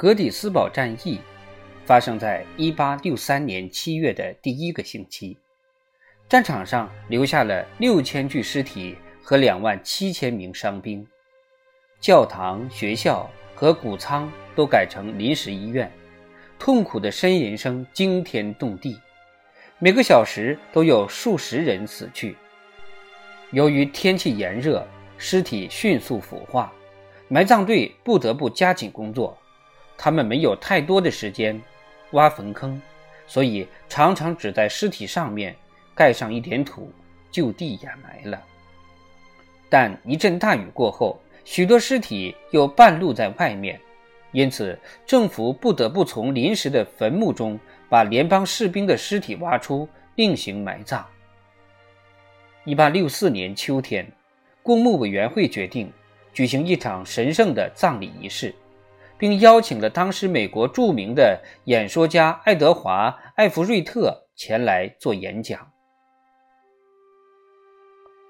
格底斯堡战役发生在1863年7月的第一个星期，战场上留下了六千具尸体和两万七千名伤兵，教堂、学校和谷仓都改成临时医院，痛苦的呻吟声惊天动地，每个小时都有数十人死去。由于天气炎热，尸体迅速腐化，埋葬队不得不加紧工作。他们没有太多的时间挖坟坑，所以常常只在尸体上面盖上一点土，就地掩埋了。但一阵大雨过后，许多尸体又半露在外面，因此政府不得不从临时的坟墓中把联邦士兵的尸体挖出，另行埋葬。一八六四年秋天，公墓委员会决定举行一场神圣的葬礼仪式。并邀请了当时美国著名的演说家爱德华·艾弗瑞特前来做演讲。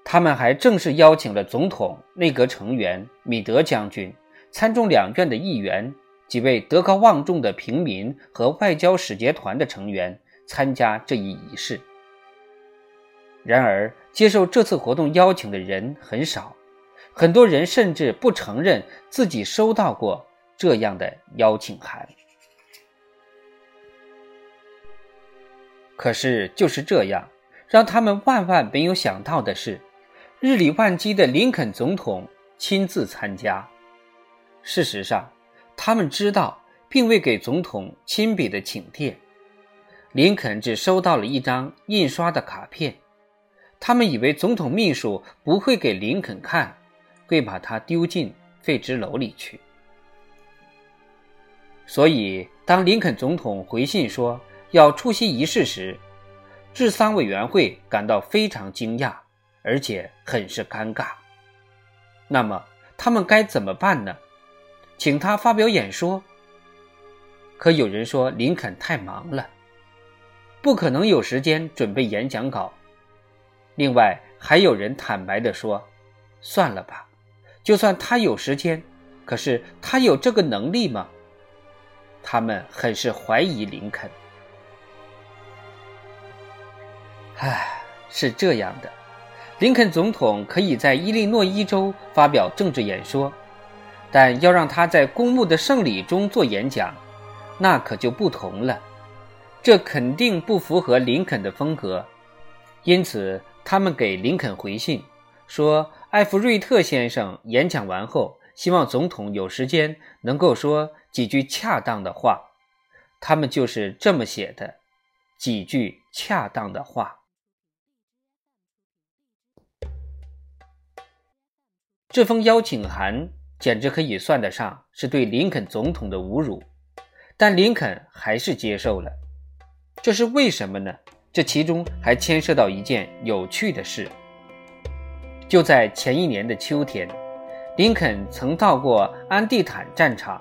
他们还正式邀请了总统、内阁成员、米德将军、参众两院的议员、几位德高望重的平民和外交使节团的成员参加这一仪式。然而，接受这次活动邀请的人很少，很多人甚至不承认自己收到过。这样的邀请函，可是就是这样，让他们万万没有想到的是，日理万机的林肯总统亲自参加。事实上，他们知道并未给总统亲笔的请帖，林肯只收到了一张印刷的卡片。他们以为总统秘书不会给林肯看，会把他丢进废纸篓里去。所以，当林肯总统回信说要出席仪式时，治丧委员会感到非常惊讶，而且很是尴尬。那么，他们该怎么办呢？请他发表演说？可有人说林肯太忙了，不可能有时间准备演讲稿。另外，还有人坦白地说：“算了吧，就算他有时间，可是他有这个能力吗？”他们很是怀疑林肯。唉，是这样的，林肯总统可以在伊利诺伊州发表政治演说，但要让他在公墓的圣礼中做演讲，那可就不同了。这肯定不符合林肯的风格。因此，他们给林肯回信说，艾弗瑞特先生演讲完后，希望总统有时间能够说。几句恰当的话，他们就是这么写的。几句恰当的话，这封邀请函简直可以算得上是对林肯总统的侮辱，但林肯还是接受了。这是为什么呢？这其中还牵涉到一件有趣的事。就在前一年的秋天，林肯曾到过安地坦战场。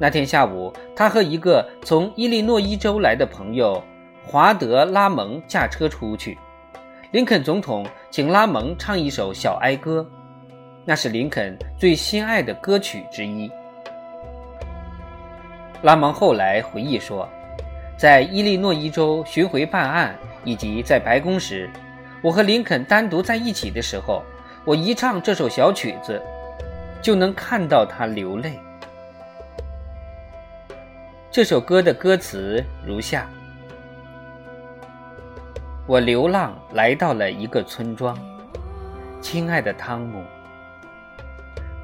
那天下午，他和一个从伊利诺伊州来的朋友华德·拉蒙驾车出去。林肯总统请拉蒙唱一首小哀歌，那是林肯最心爱的歌曲之一。拉蒙后来回忆说，在伊利诺伊州巡回办案以及在白宫时，我和林肯单独在一起的时候，我一唱这首小曲子，就能看到他流泪。这首歌的歌词如下：我流浪来到了一个村庄，亲爱的汤姆，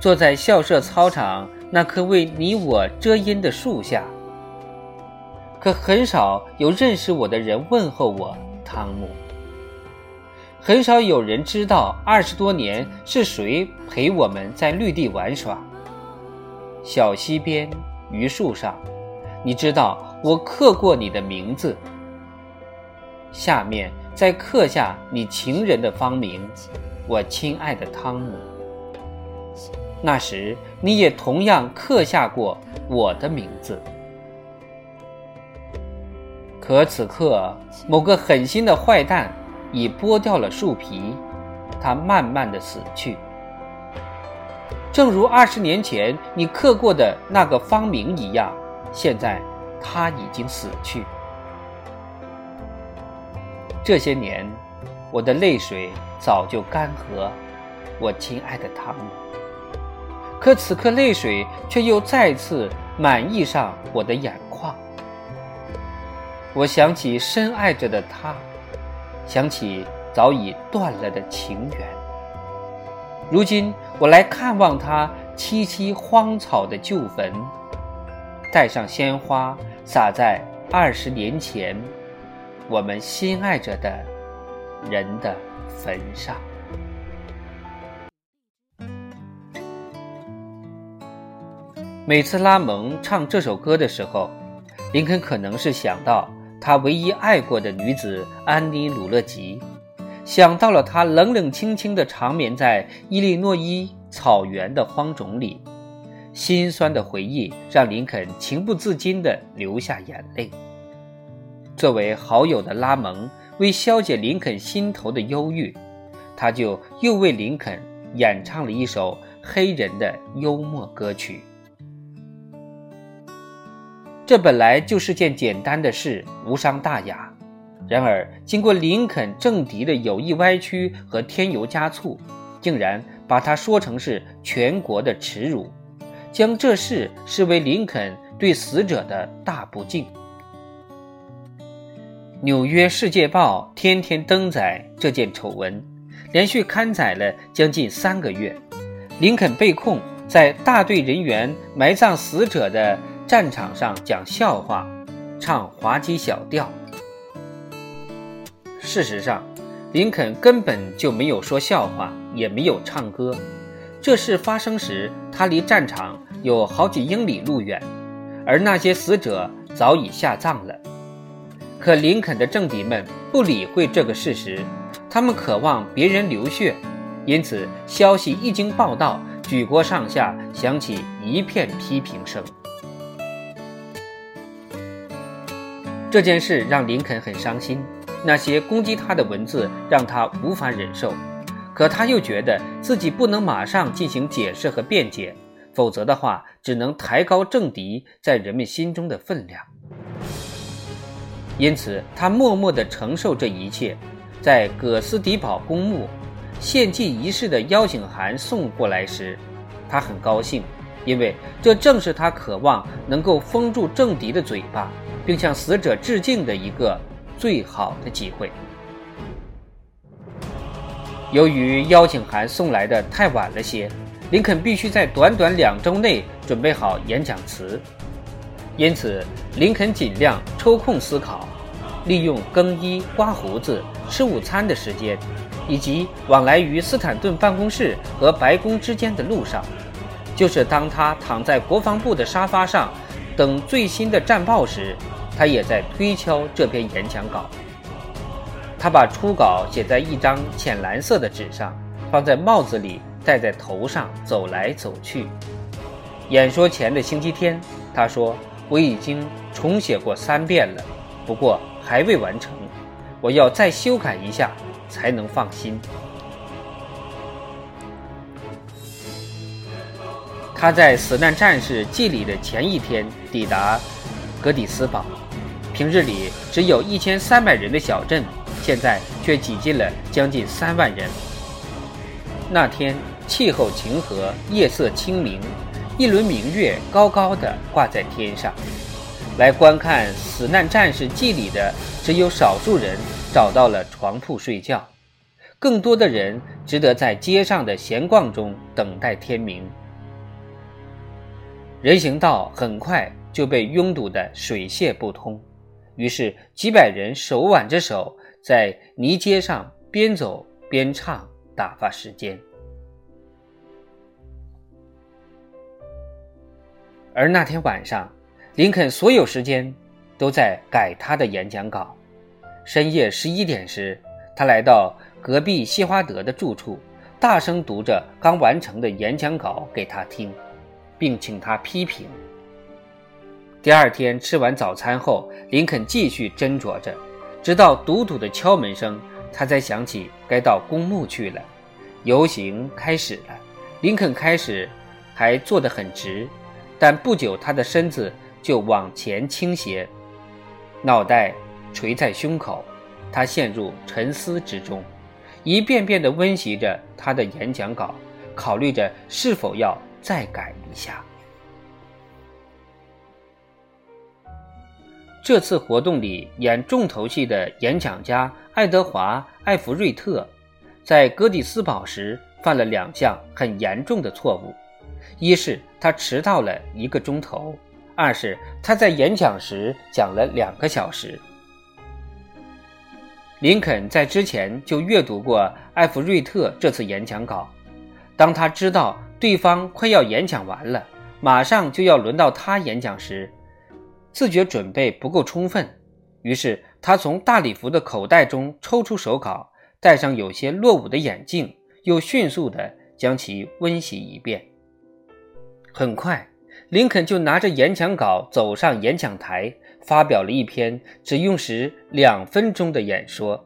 坐在校舍操场那棵为你我遮阴的树下。可很少有认识我的人问候我，汤姆。很少有人知道二十多年是谁陪我们在绿地玩耍，小溪边，榆树上。你知道我刻过你的名字，下面再刻下你情人的芳名，我亲爱的汤姆。那时你也同样刻下过我的名字。可此刻，某个狠心的坏蛋已剥掉了树皮，他慢慢的死去。正如二十年前你刻过的那个芳名一样，现在他已经死去。这些年，我的泪水早就干涸，我亲爱的汤姆。可此刻，泪水却又再次满溢上我的眼眶。我想起深爱着的他，想起早已断了的情缘。如今我来看望他萋萋荒草的旧坟，带上鲜花，洒在二十年前。我们心爱着的人的坟上。每次拉蒙唱这首歌的时候，林肯可能是想到他唯一爱过的女子安妮·鲁勒吉，想到了她冷冷清清的长眠在伊利诺伊草原的荒冢里，心酸的回忆让林肯情不自禁地流下眼泪。作为好友的拉蒙，为消解林肯心头的忧郁，他就又为林肯演唱了一首黑人的幽默歌曲。这本来就是件简单的事，无伤大雅。然而，经过林肯政敌的有意歪曲和添油加醋，竟然把它说成是全国的耻辱，将这事视为林肯对死者的大不敬。《纽约世界报》天天登载这件丑闻，连续刊载了将近三个月。林肯被控在大队人员埋葬死者的战场上讲笑话，唱滑稽小调。事实上，林肯根本就没有说笑话，也没有唱歌。这事发生时，他离战场有好几英里路远，而那些死者早已下葬了。可林肯的政敌们不理会这个事实，他们渴望别人流血，因此消息一经报道，举国上下响起一片批评声。这件事让林肯很伤心，那些攻击他的文字让他无法忍受，可他又觉得自己不能马上进行解释和辩解，否则的话只能抬高政敌在人们心中的分量。因此，他默默地承受这一切。在葛斯迪堡公墓献祭仪式的邀请函送过来时，他很高兴，因为这正是他渴望能够封住政敌的嘴巴，并向死者致敬的一个最好的机会。由于邀请函送来的太晚了些，林肯必须在短短两周内准备好演讲词。因此，林肯尽量抽空思考，利用更衣、刮胡子、吃午餐的时间，以及往来于斯坦顿办公室和白宫之间的路上，就是当他躺在国防部的沙发上等最新的战报时，他也在推敲这篇演讲稿。他把初稿写在一张浅蓝色的纸上，放在帽子里，戴在头上，走来走去。演说前的星期天，他说。我已经重写过三遍了，不过还未完成，我要再修改一下才能放心。他在死难战士祭礼的前一天抵达格底斯堡，平日里只有一千三百人的小镇，现在却挤进了将近三万人。那天气候晴和，夜色清明。一轮明月高高的挂在天上，来观看死难战士祭礼的只有少数人找到了床铺睡觉，更多的人只得在街上的闲逛中等待天明。人行道很快就被拥堵得水泄不通，于是几百人手挽着手在泥街上边走边唱，打发时间。而那天晚上，林肯所有时间都在改他的演讲稿。深夜十一点时，他来到隔壁西华德的住处，大声读着刚完成的演讲稿给他听，并请他批评。第二天吃完早餐后，林肯继续斟酌着，直到笃笃的敲门声，他才想起该到公墓去了。游行开始了，林肯开始还坐得很直，但不久他的身子就往前倾斜，脑袋垂在胸口，他陷入沉思之中，一遍遍地温习着他的演讲稿，考虑着是否要再改一下。这次活动里演重头戏的演讲家爱德华·艾弗瑞特，在哥蒂斯堡时犯了两项很严重的错误：一是他迟到了一个钟头；二是他在演讲时讲了两个小时。林肯在之前就阅读过艾弗瑞特这次演讲稿，当他知道对方快要演讲完了，马上就要轮到他演讲时，自觉准备不够充分，于是他从大礼服的口袋中抽出手稿，戴上有些落伍的眼镜，又迅速地将其温习一遍。很快，林肯就拿着演讲稿走上演讲台，发表了一篇只用时两分钟的演说。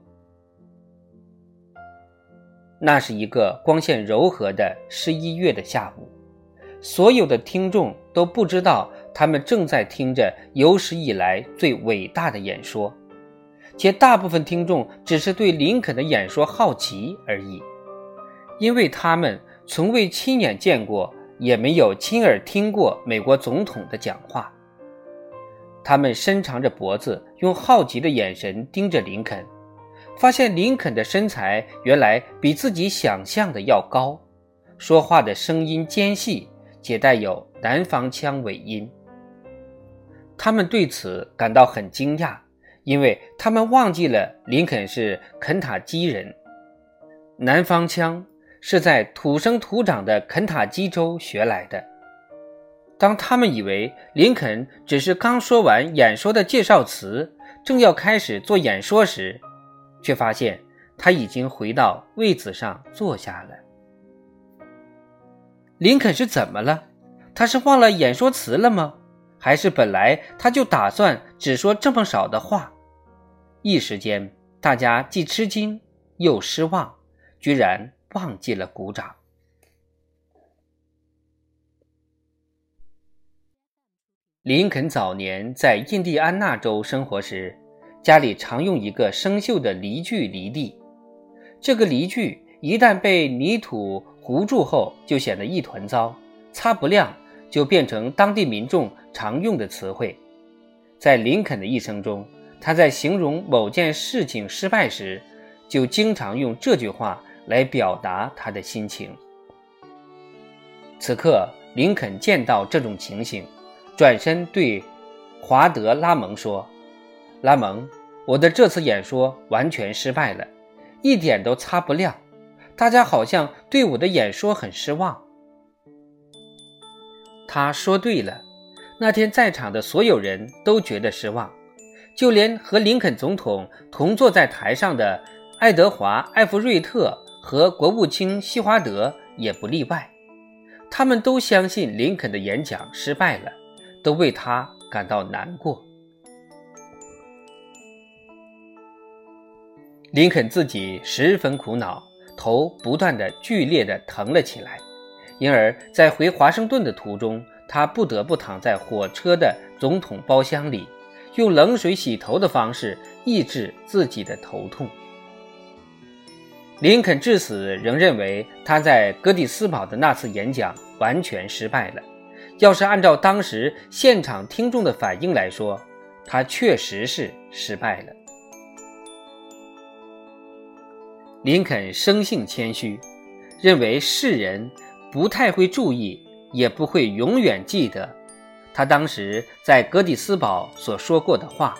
那是一个光线柔和的十一月的下午，所有的听众都不知道。他们正在听着有史以来最伟大的演说，且大部分听众只是对林肯的演说好奇而已，因为他们从未亲眼见过，也没有亲耳听过美国总统的讲话。他们伸长着脖子，用好奇的眼神盯着林肯，发现林肯的身材原来比自己想象的要高，说话的声音尖细，且带有南方腔尾音。他们对此感到很惊讶，因为他们忘记了林肯是肯塔基人，南方腔是在土生土长的肯塔基州学来的。当他们以为林肯只是刚说完演说的介绍词，正要开始做演说时，却发现他已经回到位子上坐下了。林肯是怎么了？他是忘了演说词了吗？还是本来他就打算只说这么少的话，一时间大家既吃惊又失望，居然忘记了鼓掌。林肯早年在印第安纳州生活时，家里常用一个生锈的犁具犁地，这个犁具一旦被泥土糊住后，就显得一团糟，擦不亮。就变成当地民众常用的词汇。在林肯的一生中，他在形容某件事情失败时，就经常用这句话来表达他的心情。此刻，林肯见到这种情形，转身对华德拉蒙说：“拉蒙，我的这次演说完全失败了，一点都擦不亮。大家好像对我的演说很失望。”他说对了，那天在场的所有人都觉得失望，就连和林肯总统同坐在台上的爱德华·艾弗瑞特和国务卿希华德也不例外。他们都相信林肯的演讲失败了，都为他感到难过。林肯自己十分苦恼，头不断的剧烈的疼了起来。因而，在回华盛顿的途中，他不得不躺在火车的总统包厢里，用冷水洗头的方式抑制自己的头痛。林肯至死仍认为他在哥蒂斯堡的那次演讲完全失败了。要是按照当时现场听众的反应来说，他确实是失败了。林肯生性谦虚，认为世人。不太会注意，也不会永远记得他当时在格底斯堡所说过的话，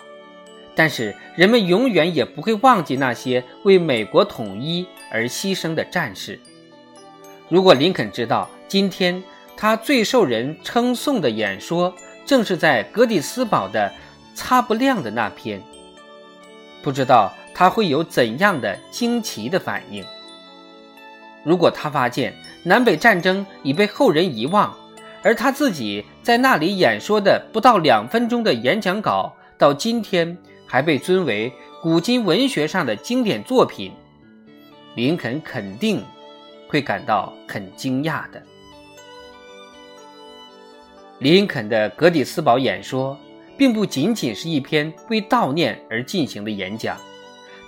但是人们永远也不会忘记那些为美国统一而牺牲的战士。如果林肯知道今天他最受人称颂的演说正是在格底斯堡的擦不亮的那篇，不知道他会有怎样的惊奇的反应。如果他发现，南北战争已被后人遗忘，而他自己在那里演说的不到两分钟的演讲稿，到今天还被尊为古今文学上的经典作品。林肯肯定会感到很惊讶的。林肯的格底斯堡演说，并不仅仅是一篇为悼念而进行的演讲，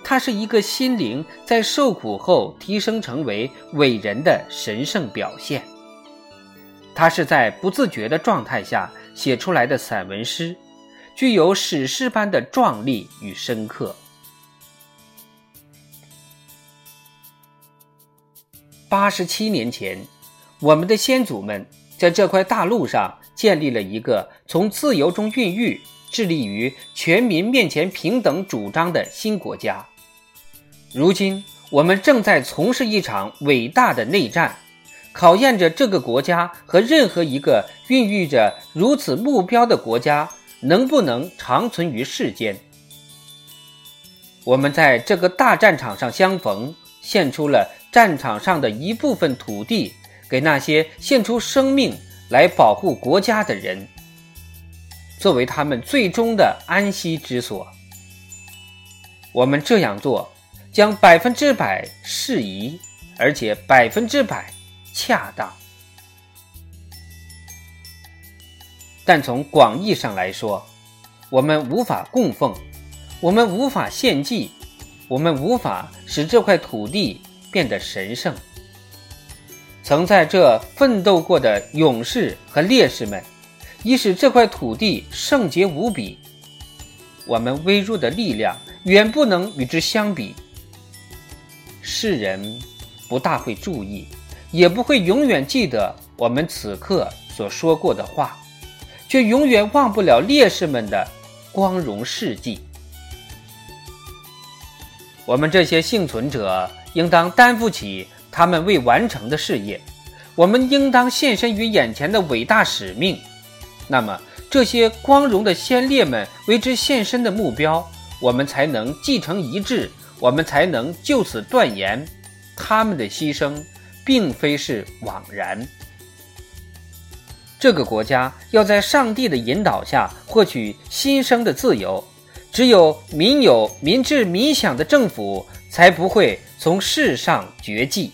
它是一个心灵在受苦后提升成为伟人的神圣表现。它是在不自觉的状态下写出来的散文诗，具有史诗般的壮丽与深刻。八十七年前，我们的先祖们在这块大陆上。建立了一个从自由中孕育、致力于全民面前平等主张的新国家。如今，我们正在从事一场伟大的内战，考验着这个国家和任何一个孕育着如此目标的国家能不能长存于世间。我们在这个大战场上相逢，献出了战场上的一部分土地，给那些献出生命。来保护国家的人，作为他们最终的安息之所。我们这样做，将百分之百适宜，而且百分之百恰当。但从广义上来说，我们无法供奉，我们无法献祭，我们无法使这块土地变得神圣。曾在这奋斗过的勇士和烈士们，已使这块土地圣洁无比。我们微弱的力量远不能与之相比。世人不大会注意，也不会永远记得我们此刻所说过的话，却永远忘不了烈士们的光荣事迹。我们这些幸存者应当担负起。他们未完成的事业，我们应当献身于眼前的伟大使命。那么，这些光荣的先烈们为之献身的目标，我们才能继承一致，我们才能就此断言，他们的牺牲并非是枉然。这个国家要在上帝的引导下获取新生的自由，只有民有、民治、民享的政府，才不会从世上绝迹。